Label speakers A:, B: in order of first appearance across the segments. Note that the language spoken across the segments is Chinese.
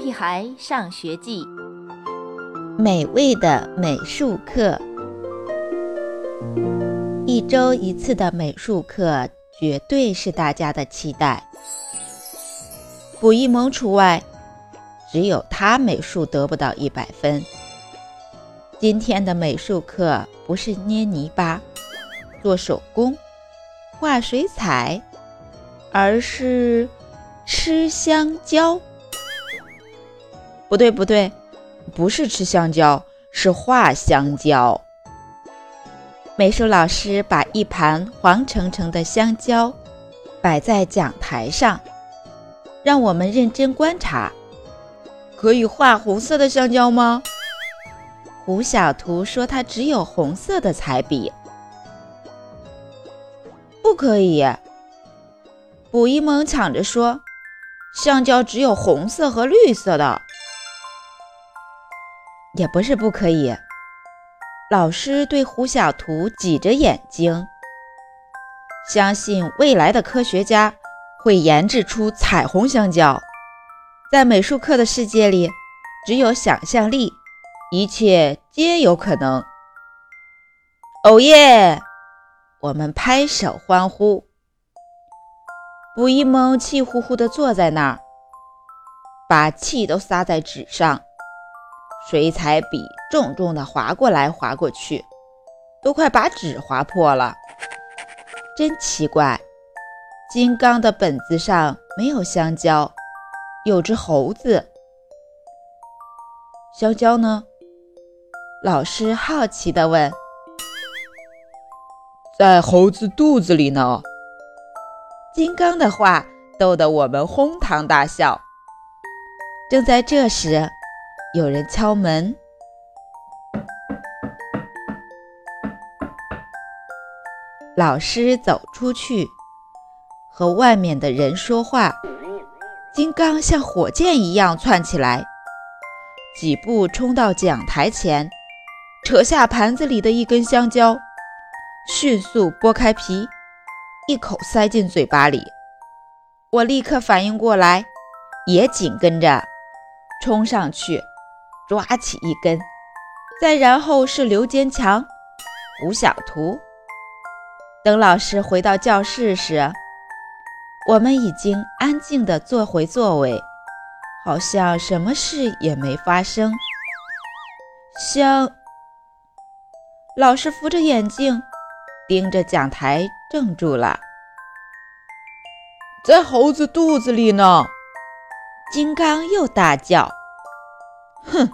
A: 屁孩上学记》，
B: 美味的美术课。一周一次的美术课，绝对是大家的期待。卜一萌除外，只有他美术得不到一百分。今天的美术课不是捏泥巴、做手工、画水彩，而是吃香蕉。不对，不对，不是吃香蕉，是画香蕉。美术老师把一盘黄澄澄的香蕉摆在讲台上，让我们认真观察。可以画红色的香蕉吗？胡小图说：“他只有红色的彩笔，不可以。”卜一萌抢着说：“香蕉只有红色和绿色的，也不是不可以。”老师对胡小图挤着眼睛，相信未来的科学家会研制出彩虹香蕉。在美术课的世界里，只有想象力。一切皆有可能。哦耶！我们拍手欢呼。卜一萌气呼呼地坐在那儿，把气都撒在纸上，水彩笔重重地划过来划过去，都快把纸划破了。真奇怪，金刚的本子上没有香蕉，有只猴子。香蕉呢？老师好奇地问：“
C: 在猴子肚子里呢。”
B: 金刚的话逗得我们哄堂大笑。正在这时，有人敲门。老师走出去，和外面的人说话。金刚像火箭一样窜起来，几步冲到讲台前。扯下盘子里的一根香蕉，迅速剥开皮，一口塞进嘴巴里。我立刻反应过来，也紧跟着冲上去抓起一根。再然后是刘坚强、吴小图。等老师回到教室时，我们已经安静地坐回座位，好像什么事也没发生。香。老师扶着眼镜，盯着讲台，怔住了。
C: 在猴子肚子里呢！
B: 金刚又大叫：“哼！”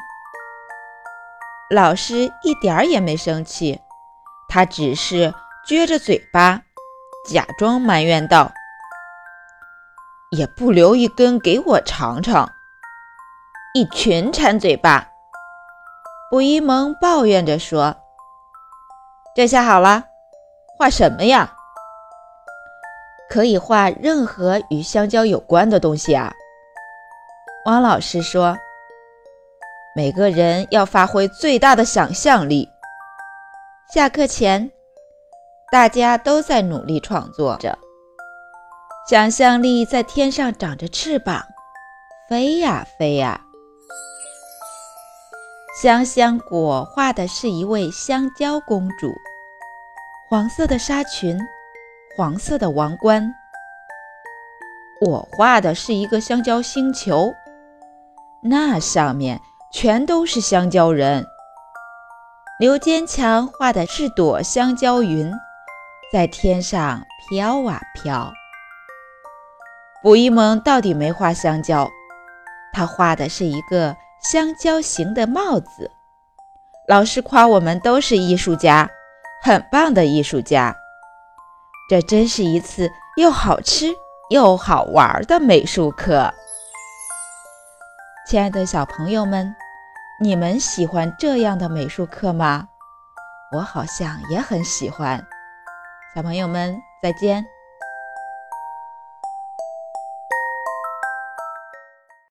B: 老师一点儿也没生气，他只是撅着嘴巴，假装埋怨道：“也不留一根给我尝尝！”一群馋嘴巴！卜一萌抱怨着说。这下好了，画什么呀？可以画任何与香蕉有关的东西啊。汪老师说：“每个人要发挥最大的想象力。”下课前，大家都在努力创作着，想象力在天上长着翅膀，飞呀飞呀。香香果画的是一位香蕉公主，黄色的纱裙，黄色的王冠。我画的是一个香蕉星球，那上面全都是香蕉人。刘坚强画的是朵香蕉云，在天上飘啊飘。卜一萌到底没画香蕉，他画的是一个。香蕉形的帽子，老师夸我们都是艺术家，很棒的艺术家。这真是一次又好吃又好玩的美术课。亲爱的小朋友们，你们喜欢这样的美术课吗？我好像也很喜欢。小朋友们，再见。